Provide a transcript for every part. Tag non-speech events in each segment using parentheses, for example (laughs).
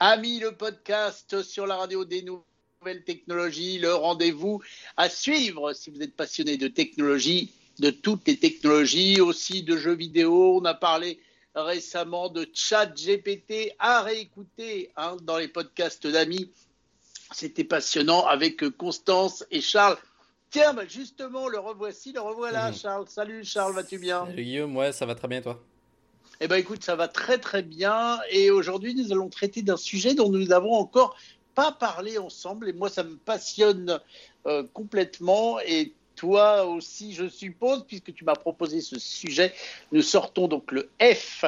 Amis, le podcast sur la radio des nouvelles technologies, le rendez-vous à suivre si vous êtes passionné de technologie, de toutes les technologies, aussi de jeux vidéo. On a parlé récemment de chat GPT à réécouter hein, dans les podcasts d'amis. C'était passionnant avec Constance et Charles. Tiens, bah, justement, le revoici, le revoilà, mmh. Charles. Salut Charles, vas-tu bien? Salut Guillaume, ouais, ça va très bien toi? Eh bien, écoute, ça va très très bien. Et aujourd'hui, nous allons traiter d'un sujet dont nous n'avons encore pas parlé ensemble. Et moi, ça me passionne euh, complètement. Et toi aussi, je suppose, puisque tu m'as proposé ce sujet. Nous sortons donc le F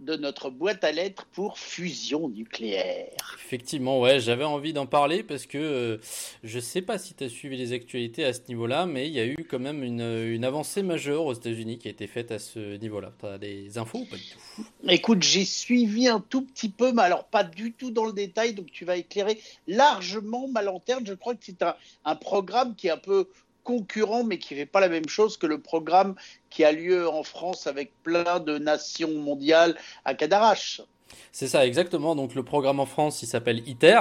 de notre boîte à lettres pour fusion nucléaire. Effectivement, ouais, j'avais envie d'en parler parce que euh, je ne sais pas si tu as suivi les actualités à ce niveau-là, mais il y a eu quand même une, avancée majeure aux États-Unis qui a été faite à ce niveau-là. Tu as des infos ou pas du tout? Écoute, j'ai suivi un tout petit peu, mais alors pas du tout dans le détail, donc tu vas éclairer largement ma lanterne. Je crois que c'est un, un programme qui est un peu concurrent, mais qui ne fait pas la même chose que le programme qui a lieu en France avec plein de nations mondiales à Cadarache. C'est ça, exactement. Donc le programme en France, il s'appelle ITER.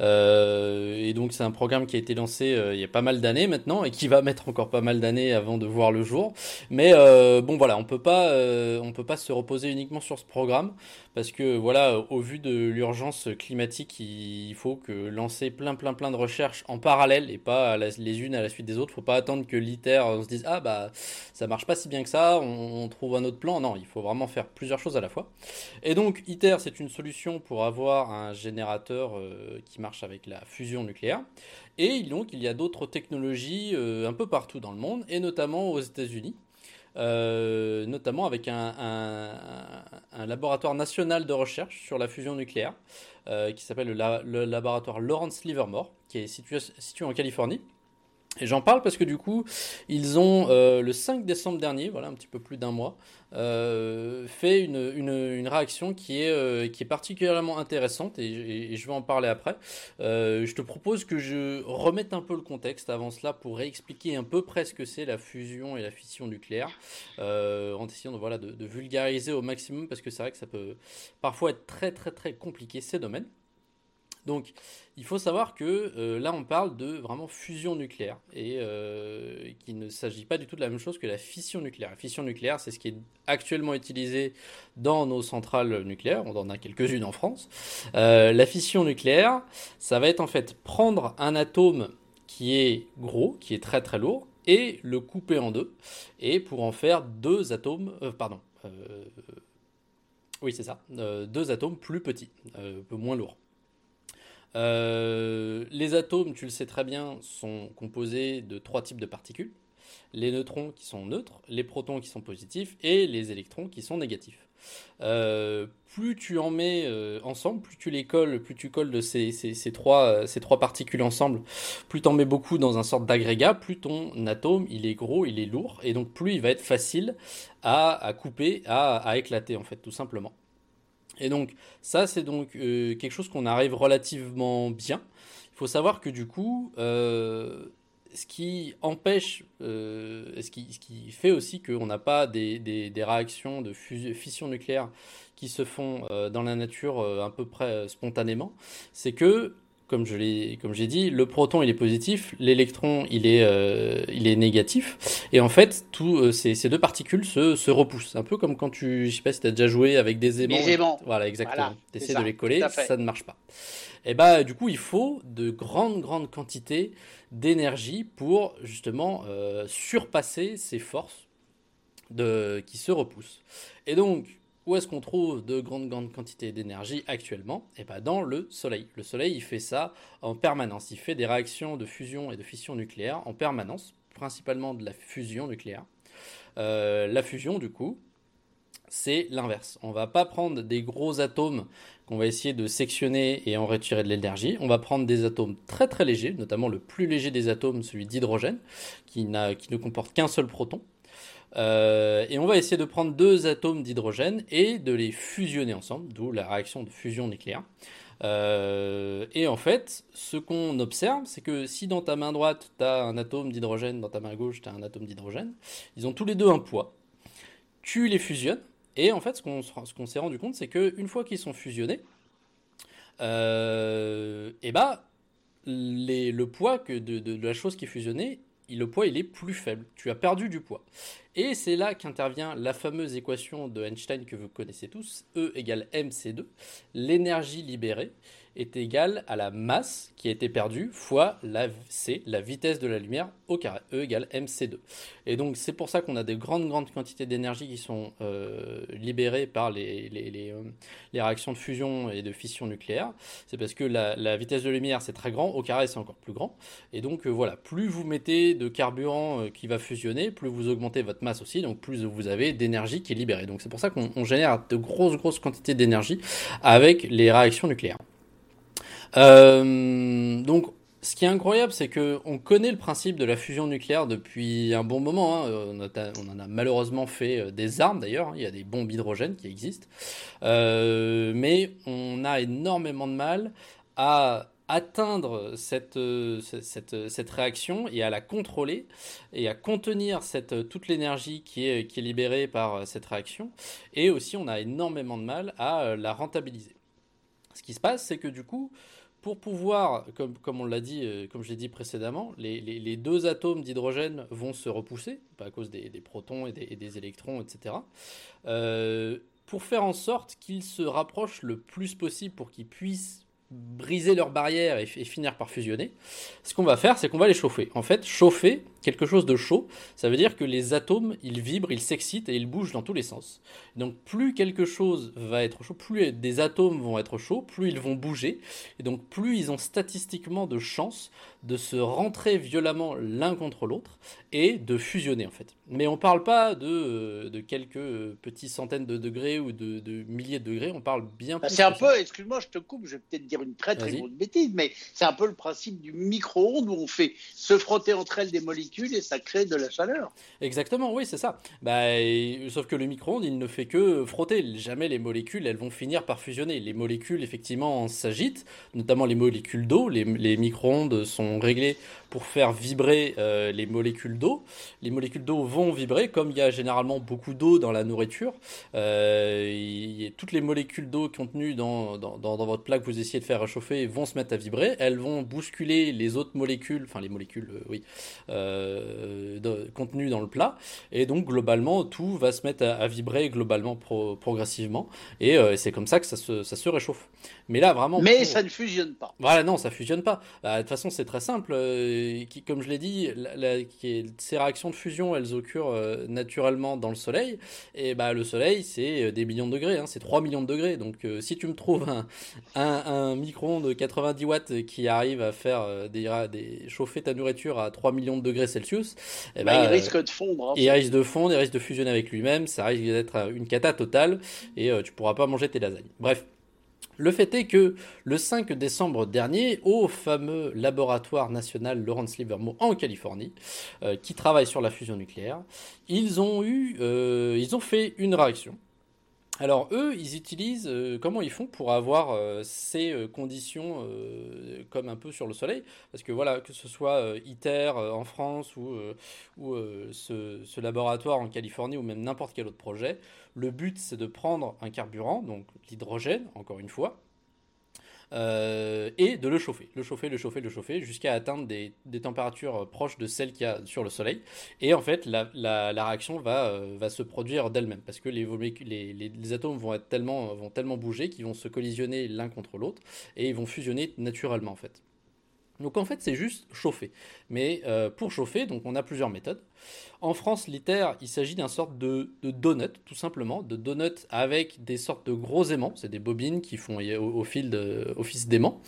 Euh, et donc c'est un programme qui a été lancé euh, il y a pas mal d'années maintenant et qui va mettre encore pas mal d'années avant de voir le jour. Mais euh, bon voilà, on peut pas, on peut pas se reposer uniquement sur ce programme parce que voilà, au vu de l'urgence climatique, il faut que lancer plein plein plein de recherches en parallèle et pas les unes à la suite des autres. Faut pas attendre que l'ITER on se dise ah bah ça marche pas si bien que ça, on, on trouve un autre plan. Non, il faut vraiment faire plusieurs choses à la fois. Et donc ITER c'est une solution pour avoir un générateur euh, qui marche avec la fusion nucléaire. Et donc, il y a d'autres technologies euh, un peu partout dans le monde, et notamment aux États-Unis. Euh, notamment avec un, laboratoire national de recherche sur la fusion nucléaire qui s'appelle le, laboratoire Lawrence Livermore, qui est situé en Californie. Et j'en parle parce que du coup, ils ont euh, le 5 décembre dernier, voilà un petit peu plus d'un mois, euh, fait une, une, réaction qui est, euh, qui est particulièrement intéressante et, je vais en parler après. je te propose que je remette un peu le contexte avant cela pour réexpliquer un peu près ce que c'est la fusion et la fission nucléaire, en essayant de, voilà, de, de vulgariser au maximum parce que c'est vrai que ça peut parfois être très très très compliqué ces domaines. Donc, il faut savoir que euh, là, on parle de vraiment fusion nucléaire et euh, qu'il ne s'agit pas du tout de la même chose que la fission nucléaire. La fission nucléaire, c'est ce qui est actuellement utilisé dans nos centrales nucléaires. On en a quelques-unes en France. Euh, la fission nucléaire, ça va être en fait prendre un atome qui est gros, qui est très très lourd, et le couper en deux, et pour en faire deux atomes, pardon, oui c'est ça, deux atomes plus petits, un peu moins lourds. Euh, les atomes, tu le sais très bien, sont composés de trois types de particules. Les neutrons qui sont neutres, les protons qui sont positifs et les électrons qui sont négatifs. Euh, plus tu en mets euh, ensemble, plus tu les colles, plus tu colles de ces, trois, particules ensemble, plus tu en mets beaucoup dans un sorte d'agrégat, plus ton atome il est gros, il est lourd, et donc plus il va être facile à, couper, à éclater en fait, tout simplement. Et donc ça, c'est donc euh, quelque chose qu'on arrive relativement bien. Il faut savoir que du coup, euh, ce qui empêche, euh, ce, qui, fait aussi qu'on n'a pas des, des, des, réactions de fission nucléaire qui se font dans la nature à peu près spontanément, c'est que comme je l'ai, comme j'ai dit, le proton il est positif, l'électron il est, euh, il est négatif, et en fait, tous euh, ces, ces, deux particules se, se repoussent. Un peu comme quand tu, je sais pas si tu as déjà joué avec des aimants. Des aimants. Voilà, exactement. tu essaies de les coller, ça ne marche pas. Et bah, du coup, il faut de grandes, grandes quantités d'énergie pour justement euh, surpasser ces forces de, qui se repoussent. Et donc, où est-ce qu'on trouve de grandes, grandes quantités d'énergie actuellement? Eh bien dans le Soleil. Le Soleil, il fait ça en permanence. Il fait des réactions de fusion et de fission nucléaire en permanence, principalement de la fusion nucléaire. Euh, la fusion, du coup, c'est l'inverse. On va pas prendre des gros atomes qu'on va essayer de sectionner et en retirer de l'énergie. On va prendre des atomes très très légers, notamment le plus léger des atomes, celui d'hydrogène, qui ne comporte qu'un seul proton. Euh, et on va essayer de prendre deux atomes d'hydrogène et de les fusionner ensemble, d'où la réaction de fusion nucléaire. Euh, et en fait, ce qu'on observe, c'est que si dans ta main droite, tu as un atome d'hydrogène, dans ta main gauche, tu as un atome d'hydrogène, ils ont tous les deux un poids. Tu les fusionnes, et en fait, ce qu'on s'est rendu compte, c'est qu'une fois qu'ils sont fusionnés, et bah le poids que de, de, la chose qui est fusionnée, le poids il est plus faible. Tu as perdu du poids. Et c'est là qu'intervient la fameuse équation de Einstein que vous connaissez tous, E égale mc2, l'énergie libérée est égale à la masse qui a été perdue fois la c, la vitesse de la lumière au carré, E égale mc2. Et donc c'est pour ça qu'on a des grandes grandes quantités d'énergie qui sont euh, libérées par les, les, euh, les, réactions de fusion et de fission nucléaire. C'est parce que la, la, vitesse de lumière c'est très grand, au carré c'est encore plus grand. Et donc euh, voilà, plus vous mettez de carburant qui va fusionner, plus vous augmentez votre masse aussi, donc plus vous avez d'énergie qui est libérée. Donc c'est pour ça qu'on génère de grosses grosses quantités d'énergie avec les réactions nucléaires. Euh, donc, ce qui est incroyable, c'est que on connaît le principe de la fusion nucléaire depuis un bon moment. Hein. On, en a malheureusement fait euh, des armes d'ailleurs. Hein. Il y a des bombes hydrogènes qui existent, euh, mais on a énormément de mal à atteindre cette, cette, réaction et à la contrôler et à contenir toute l'énergie qui est libérée par cette réaction. Et aussi, on a énormément de mal à la rentabiliser. Ce qui se passe, c'est que du coup, pour pouvoir, comme, on l'a dit, euh, comme je l'ai dit précédemment, les, deux atomes d'hydrogène vont se repousser à cause des, protons et des, et des, électrons, etc. Euh, pour faire en sorte qu'ils se rapprochent le plus possible pour qu'ils puissent briser leurs barrières et, finir par fusionner, ce qu'on va faire, c'est qu'on va les chauffer. En fait, chauffer quelque chose de chaud, ça veut dire que les atomes, ils vibrent, ils s'excitent et ils bougent dans tous les sens. Donc plus quelque chose va être chaud, plus des atomes vont être chauds, plus ils vont bouger, et donc plus ils ont statistiquement de chances de se rentrer violemment l'un contre l'autre et de fusionner en fait. Mais on ne parle pas de, euh, de quelques petits centaines de degrés ou de, de milliers de degrés, on parle bien bah, plus. C'est un peu, excuse-moi, je te coupe, je vais peut-être dire une très très grosse bêtise, mais c'est un peu le principe du micro-ondes où on fait se frotter entre elles des molécules et ça crée de la chaleur. Exactement, oui, c'est ça. Bah, sauf que le micro-ondes, il ne fait que frotter. Jamais les molécules, elles vont finir par fusionner. Les molécules, effectivement, s'agitent, notamment les molécules d'eau. Les, les micro-ondes sont réglés pour faire vibrer euh, les molécules d'eau. Les molécules d'eau vont vibrer, comme il y a généralement beaucoup d'eau dans la nourriture. Euh, toutes les molécules d'eau contenues dans, dans, dans, votre plat que vous essayez de faire réchauffer vont se mettre à vibrer. Elles vont bousculer les autres molécules, enfin les molécules, euh, oui, contenues dans le plat. Et donc globalement, tout va se mettre à, vibrer globalement progressivement. Et c'est comme ça que ça se, ça se réchauffe. Mais là, vraiment. Mais ça ne fusionne pas. Voilà, non, ça fusionne pas. Bah, de toute façon, c'est très simple. Euh, qui, comme je l'ai dit, ces réactions de fusion, elles occurrent euh, naturellement dans le Soleil. Et bah, le Soleil, c'est euh, des millions de degrés. Hein, c'est 3 millions de degrés. Donc, si tu me trouves un, un, micro-ondes de 90 watts qui arrive à faire des, des, chauffer ta nourriture à 3 millions de degrés Celsius, eh bah, il risque de fondre. Hein, il risque de fondre, il risque de fusionner avec lui-même. Ça risque d'être une cata totale. Et tu pourras pas manger tes lasagnes. Bref. Le fait est que le 5 décembre dernier, au fameux laboratoire national Lawrence Livermore en Californie, euh, qui travaille sur la fusion nucléaire, ils ont eu, euh, ils ont fait une réaction alors eux, ils utilisent euh, comment ils font pour avoir euh, ces euh, conditions comme un peu sur le soleil? Parce que voilà, que ce soit ITER en France ou, ce, ce, laboratoire en Californie ou même n'importe quel autre projet, le but c'est de prendre un carburant, donc l'hydrogène, encore une fois, euh, et de le chauffer, le chauffer, le chauffer, le chauffer, jusqu'à atteindre des, températures proches de celles qu'il y a sur le Soleil. Et en fait, la, réaction va, euh, va se produire d'elle-même, parce que les, atomes vont, être tellement, vont tellement bouger qu'ils vont se collisionner l'un contre l'autre, et ils vont fusionner naturellement en fait. Donc en fait, c'est juste chauffer. Mais euh, pour chauffer, donc on a plusieurs méthodes. En France, l'ITER, il s'agit d'un sorte de, donut, tout simplement, de donut avec des sortes de gros aimants. C'est des bobines qui font au, fil office d'aimants.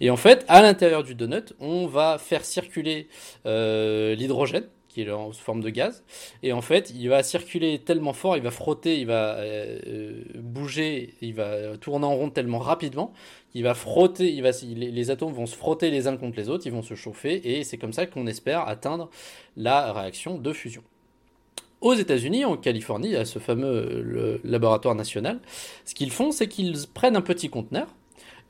Et en fait, à l'intérieur du donut, on va faire circuler euh, l'hydrogène qui est en forme de gaz. Et en fait, il va circuler tellement fort, il va frotter, il va euh, bouger, il va tourner en rond tellement rapidement il va frotter, il va, les, atomes vont se frotter les uns contre les autres, ils vont se chauffer, et c'est comme ça qu'on espère atteindre la réaction de fusion. Aux États-Unis, en Californie, à ce fameux laboratoire national, ce qu'ils font, c'est qu'ils prennent un petit conteneur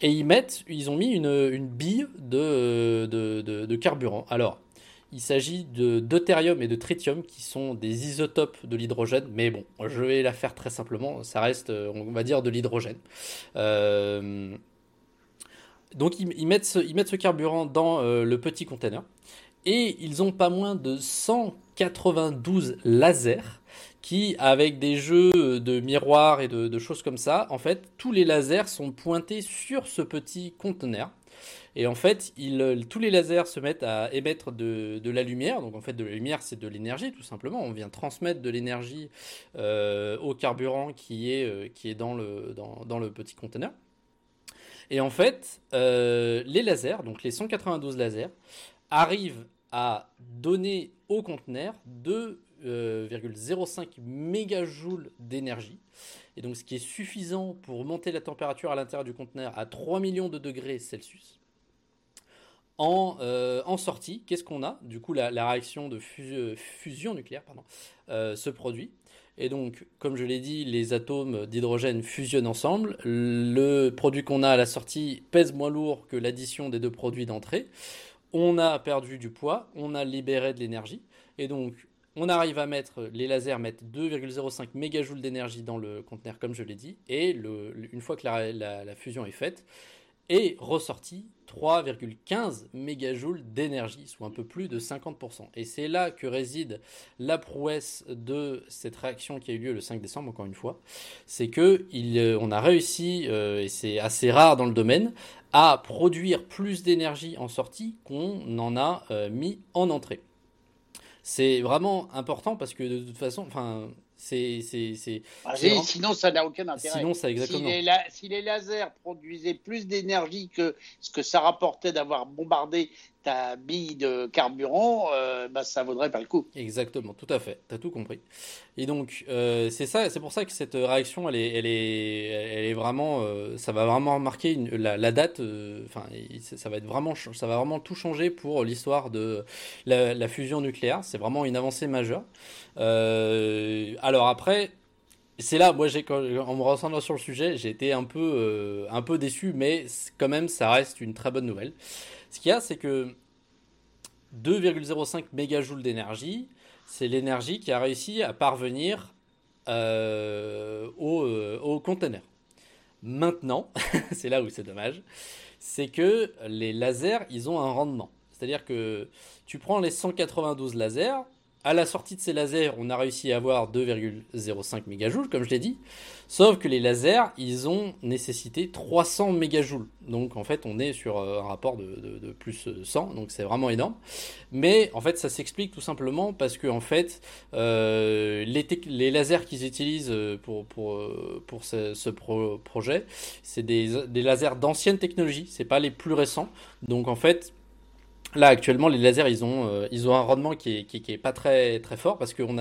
et ils mettent, ils ont mis une, bille de, de, carburant. Alors, il s'agit de deutérium et de tritium qui sont des isotopes de l'hydrogène, mais bon, je vais la faire très simplement, ça reste, on va dire, de l'hydrogène. Euh, donc ils, mettent ce, carburant dans le petit container et ils ont pas moins de 192 lasers qui, avec des jeux de miroirs et de, choses comme ça, en fait, tous les lasers sont pointés sur ce petit conteneur. Et en fait, tous les lasers se mettent à émettre de, la lumière. Donc en fait, de la lumière, c'est de l'énergie, tout simplement. On vient transmettre de l'énergie euh, au carburant qui est, euh, dans, le, petit conteneur. Et en fait, euh, les lasers, donc les 192 lasers, arrivent à donner au conteneur 2,05 mégajoules d'énergie. Et donc ce qui est suffisant pour monter la température à l'intérieur du conteneur à 3 millions de degrés Celsius. En, euh, en sortie, qu'est-ce qu'on a? Du coup, la, réaction de fusion nucléaire euh, se produit. Et donc, comme je l'ai dit, les atomes d'hydrogène fusionnent ensemble. Le produit qu'on a à la sortie pèse moins lourd que l'addition des deux produits d'entrée. On a perdu du poids, on a libéré de l'énergie, et donc on arrive à mettre, les lasers mettent 2,05 mégajoules d'énergie dans le conteneur, comme je l'ai dit, et une fois que la, fusion est faite, est ressorti 3,15 mégajoules d'énergie, soit un peu plus de 50%. Et c'est là que réside la prouesse de cette réaction qui a eu lieu le 5 décembre, encore une fois. C'est que euh, on a réussi, euh, et c'est assez rare dans le domaine, à produire plus d'énergie en sortie qu'on en a euh, mis en entrée. C'est vraiment important parce que de toute façon, enfin, c'est, c'est, ah, sinon, ça n'a aucun intérêt. Sinon, ça exactement. Si les, lasers produisaient plus d'énergie que ce que ça rapportait d'avoir bombardé ta bille de carburant, euh, bah, ça vaudrait pas le coup. Exactement, tout à fait. Tu as tout compris. Et donc, euh, c'est ça, c'est pour ça que cette réaction, elle est, elle est, elle est vraiment, euh, ça va vraiment marquer la, date. Enfin, ça va être vraiment, ça va vraiment tout changer pour l'histoire de la, fusion nucléaire. C'est vraiment une avancée majeure. alors après. C'est là, moi, en me renseignant sur le sujet, j'ai été un peu, un peu déçu, mais quand même, ça reste une très bonne nouvelle. Ce qu'il y a, c'est que 2,05 mégajoules d'énergie, c'est l'énergie qui a réussi à parvenir euh, au, euh, au, conteneur. Maintenant, (laughs) c'est là où c'est dommage, c'est que les lasers, ils ont un rendement. C'est-à-dire que tu prends les 192 lasers, à la sortie de ces lasers, on a réussi à avoir 2,05 mégajoules, comme je l'ai dit. Sauf que les lasers, ils ont nécessité 300 mégajoules. Donc en fait, on est sur euh, un rapport de, plus 100, donc c'est vraiment énorme. Mais en fait, ça s'explique tout simplement parce que en fait, euh, les, lasers qu'ils utilisent euh, pour ce, projet, c'est des, des lasers d'ancienne technologie, c'est pas les plus récents. Donc en fait, Là, actuellement, les lasers, ils ont, euh, ils ont un rendement qui est, pas très, très fort parce qu'on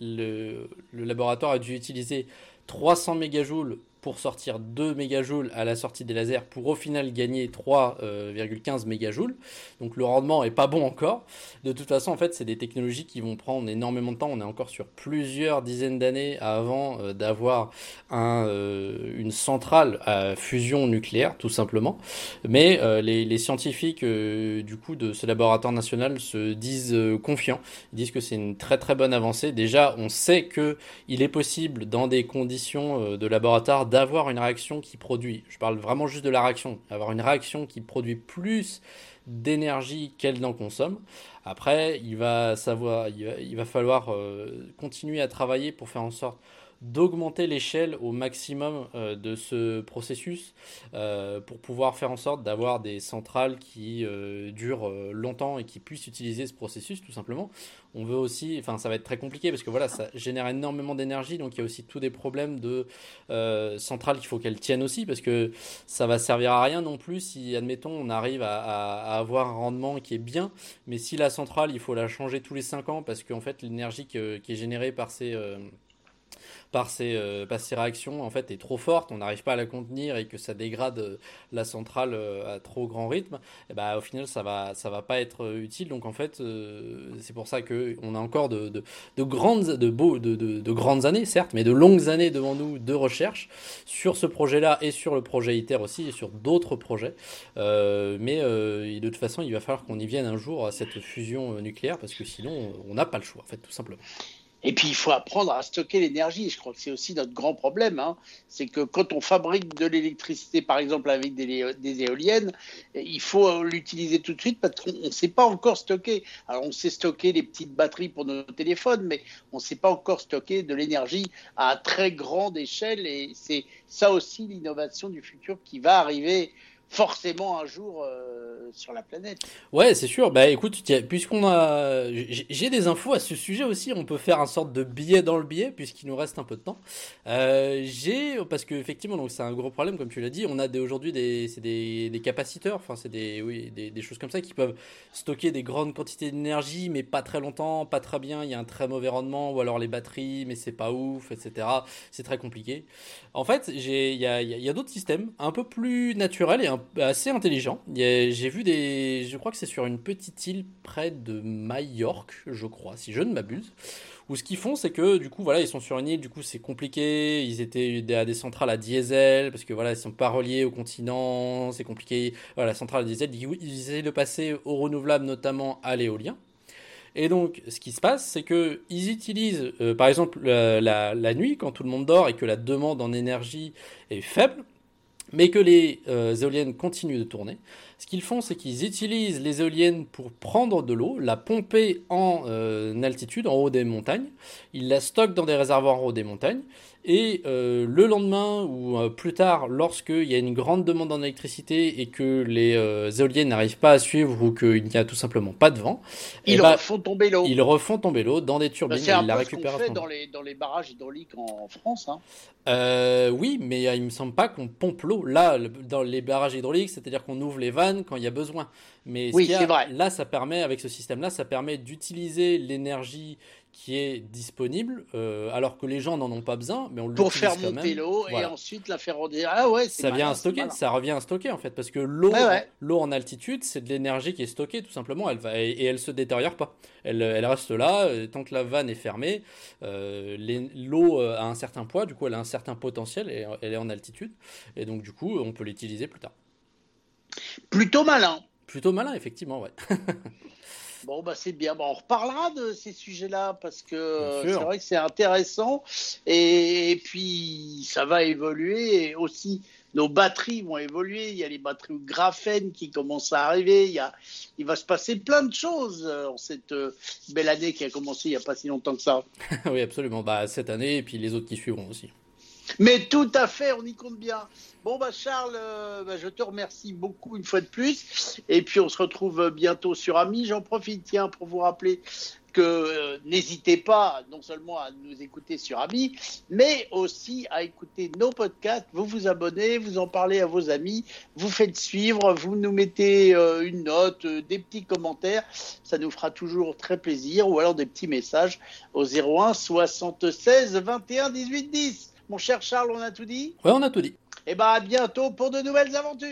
le laboratoire a dû utiliser 300 mégajoules pour sortir 2 mégajoules à la sortie des lasers pour au final gagner 3,15 euh, mégajoules. Donc le rendement est pas bon encore. De toute façon, en fait, c'est des technologies qui vont prendre énormément de temps. On est encore sur plusieurs dizaines d'années avant euh, d'avoir un, euh, une centrale à fusion nucléaire, tout simplement. Mais les, les, scientifiques du coup de ce laboratoire national se disent confiants. Ils disent que c'est une très très bonne avancée. Déjà, on sait que il est possible dans des conditions de laboratoire d'avoir une réaction qui produit, je parle vraiment juste de la réaction, avoir une réaction qui produit plus d'énergie qu'elle n'en consomme. Après, il va falloir euh, continuer à travailler pour faire en sorte d'augmenter l'échelle au maximum euh, de ce processus euh, pour pouvoir faire en sorte d'avoir des centrales qui euh, durent longtemps et qui puissent utiliser ce processus tout simplement. On veut aussi, enfin ça va être très compliqué parce que voilà, ça génère énormément d'énergie, donc il y a aussi tous des problèmes de centrales qu'il faut qu'elles tiennent aussi parce que ça va servir à rien non plus si admettons on arrive à, avoir un rendement qui est bien, mais si la centrale il faut la changer tous les 5 ans parce qu'en fait l'énergie qui est générée par ces par ces, euh, par réactions en fait est trop forte, on n'arrive pas à la contenir et que ça dégrade euh, la centrale euh, à trop grand rythme, et eh ben, au final ça va ça va pas être utile. Donc en fait c'est pour ça que on a encore de, de, de grandes de, grandes années certes, mais de longues années devant nous de recherche sur ce projet-là et sur le projet ITER aussi et sur d'autres projets. mais de toute façon il va falloir qu'on y vienne un jour à cette fusion nucléaire parce que sinon on n'a pas le choix en fait tout simplement. Et puis, il faut apprendre à stocker l'énergie. Je crois que c'est aussi notre grand problème. Hein. C'est que quand on fabrique de l'électricité, par exemple avec des, des, éoliennes, il faut l'utiliser tout de suite parce qu'on ne sait pas encore stocker. Alors, on sait stocker les petites batteries pour nos téléphones, mais on ne sait pas encore stocker de l'énergie à très grande échelle. Et c'est ça aussi l'innovation du futur qui va arriver forcément un jour euh, sur la planète. Ouais, c'est sûr. Bah écoute, puisqu'on a, j'ai des infos à ce sujet aussi. On peut faire un sorte de billet dans le billet puisqu'il nous reste un peu de temps. Euh, j'ai parce que effectivement, donc c'est un gros problème comme tu l'as dit. On a aujourd'hui des, des, des, capaciteurs. Enfin, c'est des, oui, des, des, choses comme ça qui peuvent stocker des grandes quantités d'énergie, mais pas très longtemps, pas très bien. Il y a un très mauvais rendement ou alors les batteries, mais c'est pas ouf, etc. C'est très compliqué. En fait, j'ai, il y a, y a d'autres systèmes un peu plus naturels et un assez intelligent. J'ai vu des. Je crois que c'est sur une petite île près de Majorque, je crois, si je ne m'abuse. Où ce qu'ils font, c'est que du coup, voilà, ils sont sur une île, du coup, c'est compliqué. Ils étaient à des centrales à diesel, parce que voilà, ils sont pas reliés au continent, c'est compliqué. Voilà, la centrale à diesel, ils essaient de passer au renouvelable, notamment à l'éolien. Et donc, ce qui se passe, c'est que ils utilisent, euh, par exemple, la, nuit, quand tout le monde dort et que la demande en énergie est faible, mais que les euh, éoliennes continuent de tourner. Ce qu'ils font, c'est qu'ils utilisent les éoliennes pour prendre de l'eau, la pomper en euh, altitude, en haut des montagnes. Ils la stockent dans des réservoirs en haut des montagnes. Et euh, le lendemain ou euh, plus tard, lorsqu'il y a une grande demande en électricité et que les euh, éoliennes n'arrivent pas à suivre ou qu'il n'y a tout simplement pas de vent, ils eh ben, refont tomber l'eau. Ils refont tomber l'eau dans des turbines. Bah, c'est la récupèrent. fait dans les, dans les barrages hydrauliques en, France. Hein. oui, mais il me semble pas qu'on pompe l'eau. Là, dans les barrages hydrauliques, c'est-à-dire qu'on ouvre les vannes quand il y a besoin. Mais oui, c'est vrai. Là, ça permet, avec ce système-là, ça permet d'utiliser l'énergie qui est disponible, euh, alors que les gens n'en ont pas besoin, mais on pour faire monter l'eau et ensuite la faire redescendre. Ah ouais, ça vient à stocker, ça revient à stocker en fait, parce que l'eau, l'eau en altitude, c'est de l'énergie qui est stockée tout simplement, elle va et, elle se détériore pas, elle, elle reste là tant que la vanne est fermée. Euh, l'eau a un certain poids, du coup elle a un certain potentiel et elle est en altitude, et donc du coup on peut l'utiliser plus tard. Plutôt malin. Plutôt malin, effectivement, ouais. (laughs) Bon, bah c'est bien. On reparlera de ces sujets-là parce que c'est vrai que c'est intéressant. Et, puis, ça va évoluer. Et aussi, nos batteries vont évoluer. Il y a les batteries au graphène qui commencent à arriver. Il, y a, il va se passer plein de choses en cette euh, belle année qui a commencé il n'y a pas si longtemps que ça. (laughs) oui, absolument. Bah, cette année et puis les autres qui suivront aussi. Mais tout à fait, on y compte bien. Bon, bah Charles, euh, bah, je te remercie beaucoup une fois de plus. Et puis, on se retrouve bientôt sur Ami. J'en profite, tiens, pour vous rappeler que euh, n'hésitez pas non seulement à nous écouter sur Ami, mais aussi à écouter nos podcasts. Vous vous abonnez, vous en parlez à vos amis, vous faites suivre, vous nous mettez euh, une note, des petits commentaires. Ça nous fera toujours très plaisir. Ou alors des petits messages au 01 76 21 18 10. Mon cher Charles, on a tout dit? Ouais, on a tout dit. Et eh bien, à bientôt pour de nouvelles aventures.